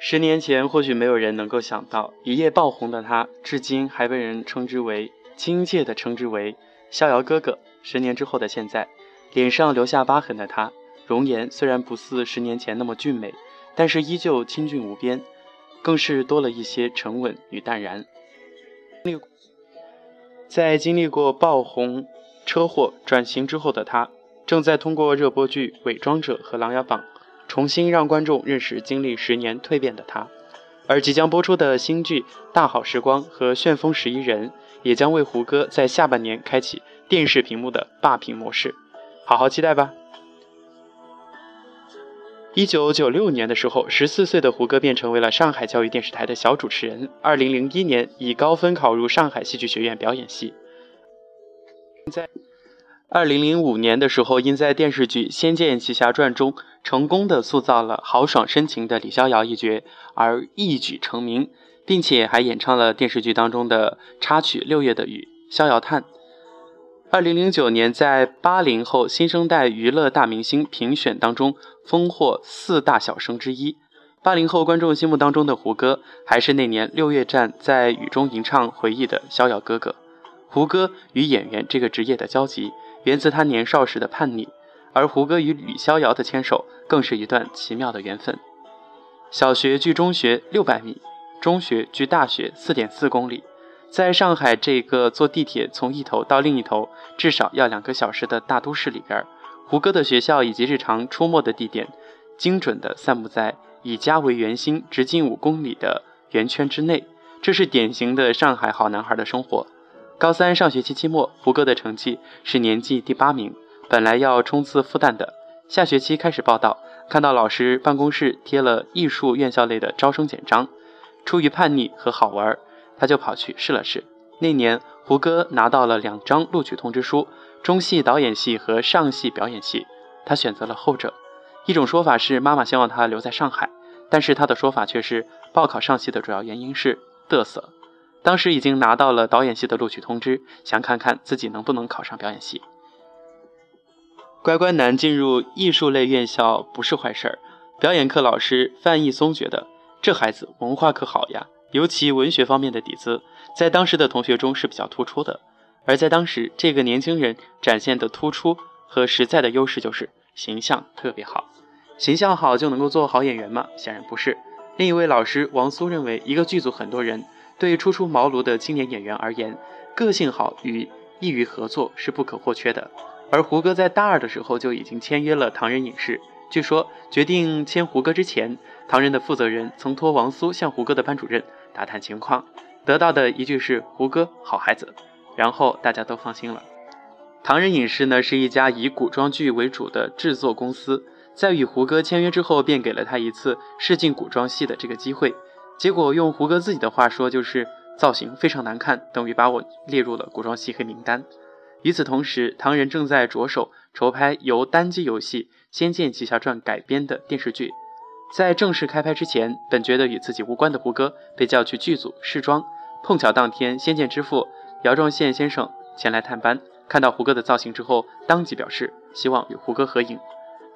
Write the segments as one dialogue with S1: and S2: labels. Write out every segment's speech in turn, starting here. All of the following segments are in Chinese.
S1: 十年前，或许没有人能够想到，一夜爆红的他，至今还被人称之为亲切的称之为“逍遥哥哥”。十年之后的现在，脸上留下疤痕的他，容颜虽然不似十年前那么俊美，但是依旧清俊无边，更是多了一些沉稳与淡然。那个在经历过爆红、车祸、转型之后的他，正在通过热播剧《伪装者》和《琅琊榜》。重新让观众认识经历十年蜕变的他，而即将播出的新剧《大好时光》和《旋风十一人》也将为胡歌在下半年开启电视屏幕的霸屏模式，好好期待吧。一九九六年的时候，十四岁的胡歌便成为了上海教育电视台的小主持人。二零零一年，以高分考入上海戏剧学院表演系。在二零零五年的时候，因在电视剧《仙剑奇侠传》中成功的塑造了豪爽深情的李逍遥一角，而一举成名，并且还演唱了电视剧当中的插曲《六月的雨》《逍遥叹》。二零零九年，在八零后新生代娱乐大明星评选当中封获四大小生之一。八零后观众心目当中的胡歌，还是那年六月站在雨中吟唱回忆的逍遥哥哥。胡歌与演员这个职业的交集。源自他年少时的叛逆，而胡歌与李逍遥的牵手更是一段奇妙的缘分。小学距中学六百米，中学距大学四点四公里，在上海这个坐地铁从一头到另一头至少要两个小时的大都市里边，胡歌的学校以及日常出没的地点，精准地散布在以家为圆心、直径五公里的圆圈之内，这是典型的上海好男孩的生活。高三上学期期末，胡歌的成绩是年级第八名。本来要冲刺复旦的，下学期开始报道，看到老师办公室贴了艺术院校类的招生简章，出于叛逆和好玩，他就跑去试了试。那年，胡歌拿到了两张录取通知书，中戏导演系和上戏表演系，他选择了后者。一种说法是妈妈希望他留在上海，但是他的说法却是报考上戏的主要原因是嘚瑟。当时已经拿到了导演系的录取通知，想看看自己能不能考上表演系。乖乖男进入艺术类院校不是坏事儿。表演课老师范逸松觉得这孩子文化可好呀，尤其文学方面的底子，在当时的同学中是比较突出的。而在当时，这个年轻人展现的突出和实在的优势就是形象特别好。形象好就能够做好演员吗？显然不是。另一位老师王苏认为，一个剧组很多人。对初出茅庐的青年演员而言，个性好与易于合作是不可或缺的。而胡歌在大二的时候就已经签约了唐人影视。据说决定签胡歌之前，唐人的负责人曾托王苏向胡歌的班主任打探情况，得到的一句是“胡歌好孩子”，然后大家都放心了。唐人影视呢是一家以古装剧为主的制作公司，在与胡歌签约之后，便给了他一次试镜古装戏的这个机会。结果用胡歌自己的话说，就是造型非常难看，等于把我列入了古装戏黑名单。与此同时，唐人正在着手筹拍由单机游戏《仙剑奇侠传》改编的电视剧。在正式开拍之前，本觉得与自己无关的胡歌被叫去剧组试妆。碰巧当天，仙剑之父姚壮宪先生前来探班，看到胡歌的造型之后，当即表示希望与胡歌合影。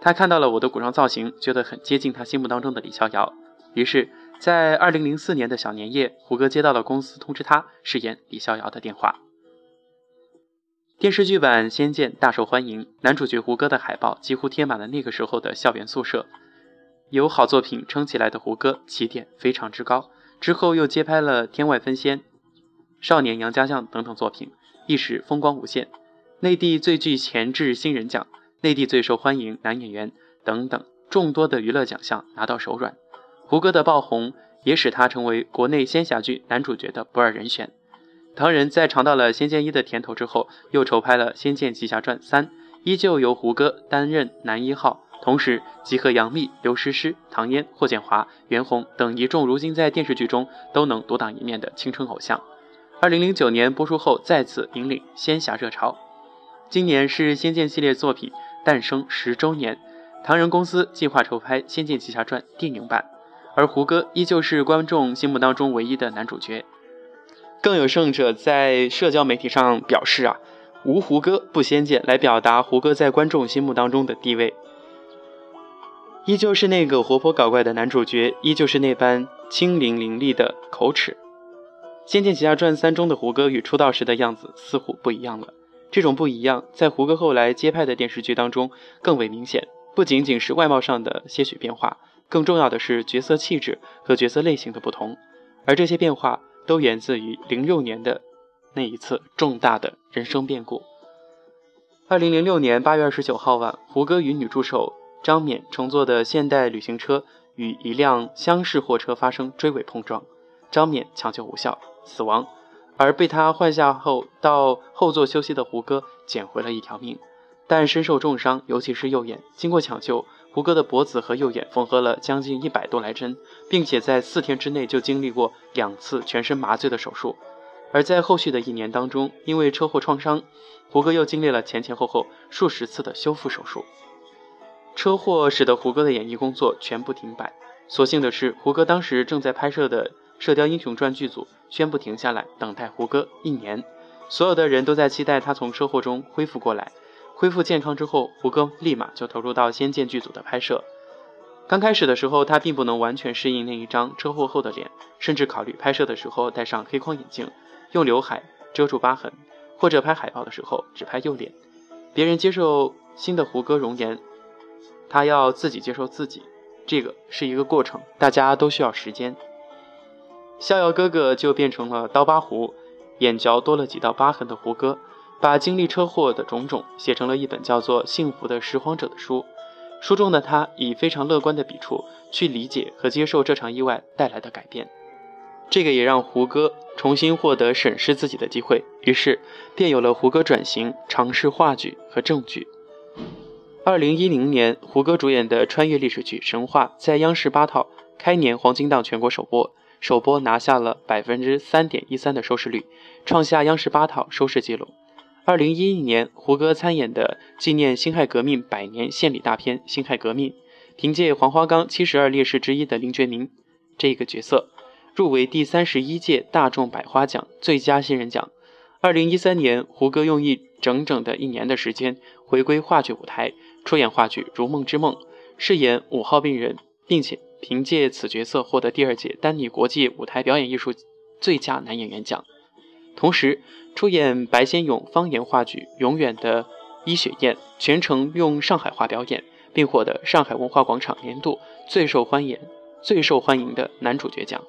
S1: 他看到了我的古装造型，觉得很接近他心目当中的李逍遥，于是。在二零零四年的小年夜，胡歌接到了公司通知他饰演李逍遥的电话。电视剧版《仙剑》大受欢迎，男主角胡歌的海报几乎贴满了那个时候的校园宿舍。有好作品撑起来的胡歌，起点非常之高。之后又接拍了《天外飞仙》《少年杨家将》等等作品，一时风光无限。内地最具潜质新人奖、内地最受欢迎男演员等等众多的娱乐奖项拿到手软。胡歌的爆红也使他成为国内仙侠剧男主角的不二人选。唐人在尝到了《仙剑一》的甜头之后，又筹拍了《仙剑奇侠传三》，依旧由胡歌担任男一号，同时集合杨幂、刘诗诗、唐嫣、霍建华、袁弘等一众如今在电视剧中都能独当一面的青春偶像。二零零九年播出后，再次引领仙侠热潮。今年是《仙剑》系列作品诞生十周年，唐人公司计划筹拍《仙剑奇侠传》电影版。而胡歌依旧是观众心目当中唯一的男主角，更有甚者在社交媒体上表示啊，无胡歌不仙剑，来表达胡歌在观众心目当中的地位。依旧是那个活泼搞怪的男主角，依旧是那般清灵伶俐的口齿。《仙剑奇侠传三》中的胡歌与出道时的样子似乎不一样了。这种不一样，在胡歌后来接拍的电视剧当中更为明显。不仅仅是外貌上的些许变化，更重要的是角色气质和角色类型的不同。而这些变化都源自于零六年的那一次重大的人生变故。二零零六年八月二十九号晚，胡歌与女助手。张冕乘坐的现代旅行车与一辆厢式货车发生追尾碰撞，张冕抢救无效死亡，而被他换下后到后座休息的胡歌捡回了一条命，但身受重伤，尤其是右眼。经过抢救，胡歌的脖子和右眼缝合了将近一百多来针，并且在四天之内就经历过两次全身麻醉的手术。而在后续的一年当中，因为车祸创伤，胡歌又经历了前前后后数十次的修复手术。车祸使得胡歌的演艺工作全部停摆。所幸的是，胡歌当时正在拍摄的《射雕英雄传》剧组宣布停下来，等待胡歌一年。所有的人都在期待他从车祸中恢复过来。恢复健康之后，胡歌立马就投入到《仙剑》剧组的拍摄。刚开始的时候，他并不能完全适应那一张车祸后的脸，甚至考虑拍摄的时候戴上黑框眼镜，用刘海遮住疤痕，或者拍海报的时候只拍右脸。别人接受新的胡歌容颜。他要自己接受自己，这个是一个过程，大家都需要时间。逍遥哥哥就变成了刀疤胡，眼角多了几道疤痕的胡歌，把经历车祸的种种写成了一本叫做《幸福的拾荒者》的书。书中的他以非常乐观的笔触去理解和接受这场意外带来的改变，这个也让胡歌重新获得审视自己的机会，于是便有了胡歌转型尝试话剧和正剧。二零一零年，胡歌主演的穿越历史剧《神话》在央视八套开年黄金档全国首播，首播拿下了百分之三点一三的收视率，创下央视八套收视纪录。二零一一年，胡歌参演的纪念辛亥革命百年献礼大片《辛亥革命》，凭借黄花岗七十二烈士之一的林觉民这个角色，入围第三十一届大众百花奖最佳新人奖。二零一三年，胡歌用一整整的一年的时间回归话剧舞台。出演话剧《如梦之梦》，饰演五号病人，并且凭借此角色获得第二届丹尼国际舞台表演艺术最佳男演员奖。同时，出演白先勇方言话剧《永远的伊雪燕》，全程用上海话表演，并获得上海文化广场年度最受欢迎、最受欢迎的男主角奖。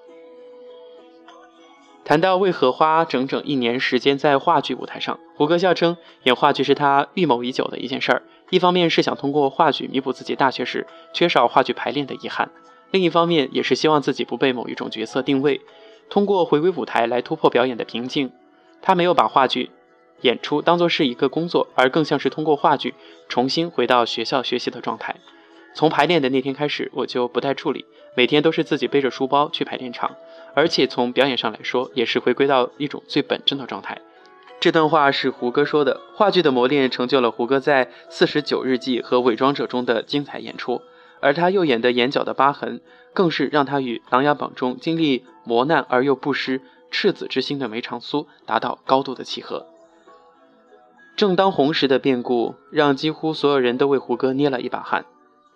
S1: 谈到为何花整整一年时间在话剧舞台上，胡歌笑称，演话剧是他预谋已久的一件事儿。一方面是想通过话剧弥补自己大学时缺少话剧排练的遗憾，另一方面也是希望自己不被某一种角色定位，通过回归舞台来突破表演的瓶颈。他没有把话剧演出当作是一个工作，而更像是通过话剧重新回到学校学习的状态。从排练的那天开始，我就不带助理，每天都是自己背着书包去排练场，而且从表演上来说，也是回归到一种最本真的状态。这段话是胡歌说的。话剧的磨练成就了胡歌在《四十九日记》和《伪装者》中的精彩演出，而他右眼的眼角的疤痕，更是让他与《琅琊榜》中经历磨难而又不失赤子之心的梅长苏达到高度的契合。正当红时的变故，让几乎所有人都为胡歌捏了一把汗。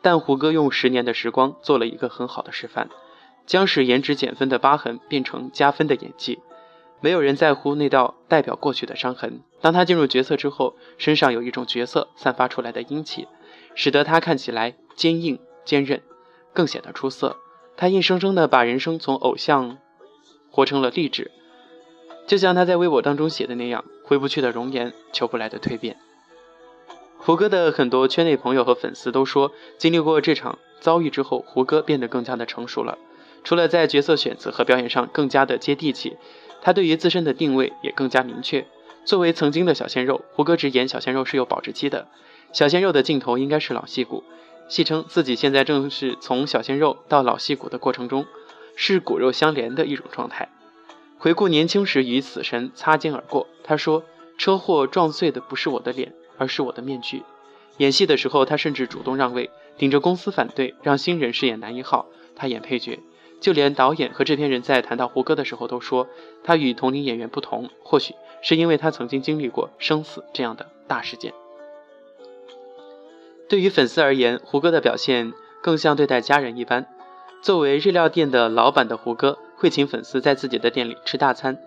S1: 但胡歌用十年的时光做了一个很好的示范，将使颜值减分的疤痕变成加分的演技。没有人在乎那道代表过去的伤痕。当他进入角色之后，身上有一种角色散发出来的英气，使得他看起来坚硬坚韧，更显得出色。他硬生生地把人生从偶像活成了励志，就像他在微博当中写的那样：“回不去的容颜，求不来的蜕变。”胡歌的很多圈内朋友和粉丝都说，经历过这场遭遇之后，胡歌变得更加的成熟了。除了在角色选择和表演上更加的接地气，他对于自身的定位也更加明确。作为曾经的小鲜肉，胡歌直言小鲜肉是有保质期的，小鲜肉的镜头应该是老戏骨，戏称自己现在正是从小鲜肉到老戏骨的过程中，是骨肉相连的一种状态。回顾年轻时与死神擦肩而过，他说：“车祸撞碎的不是我的脸。”而是我的面具。演戏的时候，他甚至主动让位，顶着公司反对，让新人饰演男一号，他演配角。就连导演和制片人在谈到胡歌的时候，都说他与同龄演员不同，或许是因为他曾经经历过生死这样的大事件。对于粉丝而言，胡歌的表现更像对待家人一般。作为日料店的老板的胡歌，会请粉丝在自己的店里吃大餐。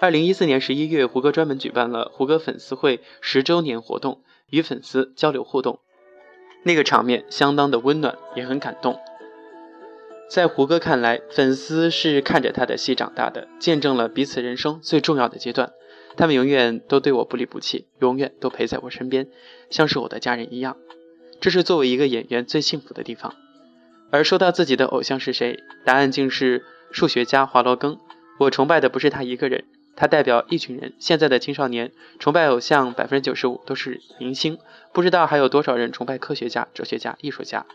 S1: 二零一四年十一月，胡歌专门举办了胡歌粉丝会十周年活动，与粉丝交流互动。那个场面相当的温暖，也很感动。在胡歌看来，粉丝是看着他的戏长大的，见证了彼此人生最重要的阶段。他们永远都对我不离不弃，永远都陪在我身边，像是我的家人一样。这是作为一个演员最幸福的地方。而说到自己的偶像是谁，答案竟是数学家华罗庚。我崇拜的不是他一个人，他代表一群人。现在的青少年崇拜偶像百分之九十五都是明星，不知道还有多少人崇拜科学家、哲学家、艺术家。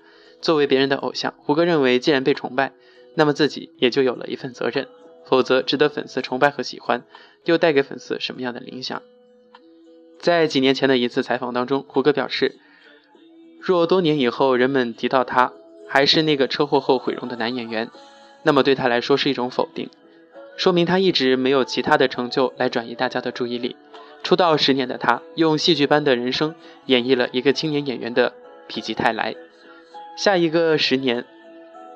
S1: 作为别人的偶像，胡歌认为，既然被崇拜，那么自己也就有了一份责任，否则值得粉丝崇拜和喜欢。又带给粉丝什么样的影响？在几年前的一次采访当中，胡歌表示，若多年以后人们提到他还是那个车祸后毁容的男演员，那么对他来说是一种否定，说明他一直没有其他的成就来转移大家的注意力。出道十年的他，用戏剧般的人生演绎了一个青年演员的否极泰来。下一个十年，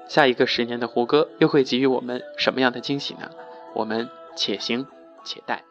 S1: 下一个十年的胡歌又会给予我们什么样的惊喜呢？我们且行。且待。